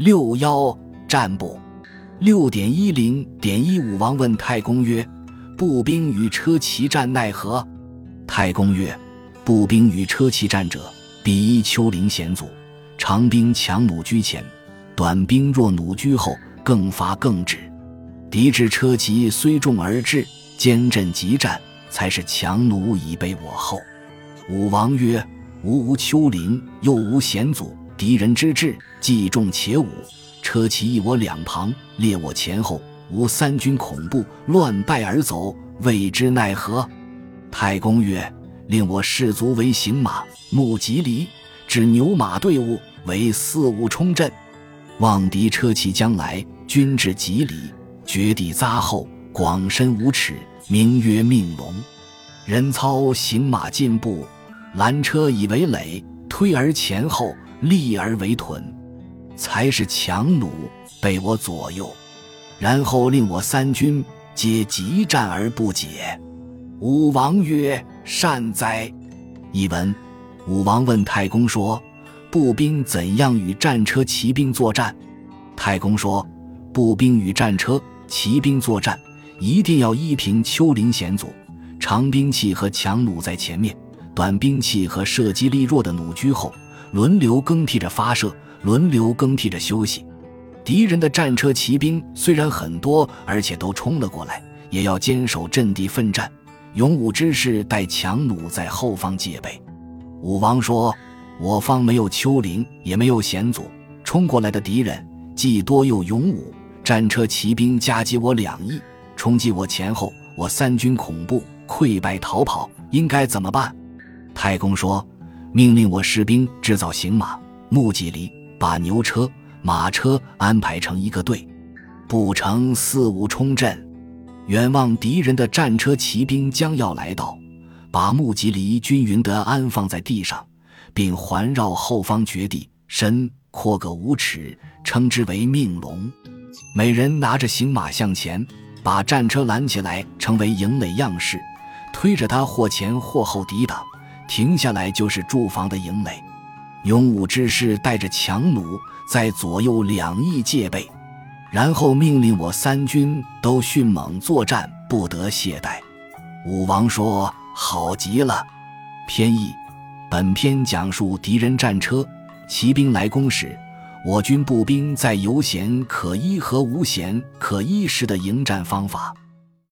六幺战部六点一零点一武王问太公曰：“步兵与车骑战奈何？”太公曰：“步兵与车骑战者，比依丘陵险阻，长兵强弩居前，短兵若弩居后，更发更止。敌至车骑虽众而至，坚阵急战，才是强弩以备我后。”武王曰：“吾无丘陵，又无险阻。”敌人之至，既重且武，车骑一我两旁，列我前后，吾三军恐怖，乱败而走，未知奈何？太公曰：“令我士卒为行马，目吉离，指牛马队伍为四五冲阵，望敌车骑将来，军至吉离，绝地匝后，广深五尺，名曰命龙。人操行马进步，拦车以为垒，推而前后。”立而为屯，才是强弩被我左右，然后令我三军皆急战而不解。武王曰：“善哉！”译文：武王问太公说：“步兵怎样与战车、骑兵作战？”太公说：“步兵与战车、骑兵作战，一定要依凭丘陵险阻，长兵器和强弩在前面，短兵器和射击力弱的弩居后。”轮流更替着发射，轮流更替着休息。敌人的战车、骑兵虽然很多，而且都冲了过来，也要坚守阵地奋战。勇武之士带强弩在后方戒备。武王说：“我方没有丘陵，也没有险阻，冲过来的敌人既多又勇武，战车、骑兵夹击我两翼，冲击我前后，我三军恐怖，溃败逃跑，应该怎么办？”太公说。命令我士兵制造行马、木戟犁，把牛车、马车安排成一个队，布成四五冲阵。远望敌人的战车、骑兵将要来到，把木戟犁均匀地安放在地上，并环绕后方绝地，深阔个五尺，称之为命龙。每人拿着行马向前，把战车拦起来，成为营垒样式，推着它或前或后抵挡。停下来就是驻防的营垒，勇武之士带着强弩在左右两翼戒备，然后命令我三军都迅猛作战，不得懈怠。武王说：“好极了。”偏义，本篇讲述敌人战车、骑兵来攻时，我军步兵在有险可依和无险可依时的迎战方法。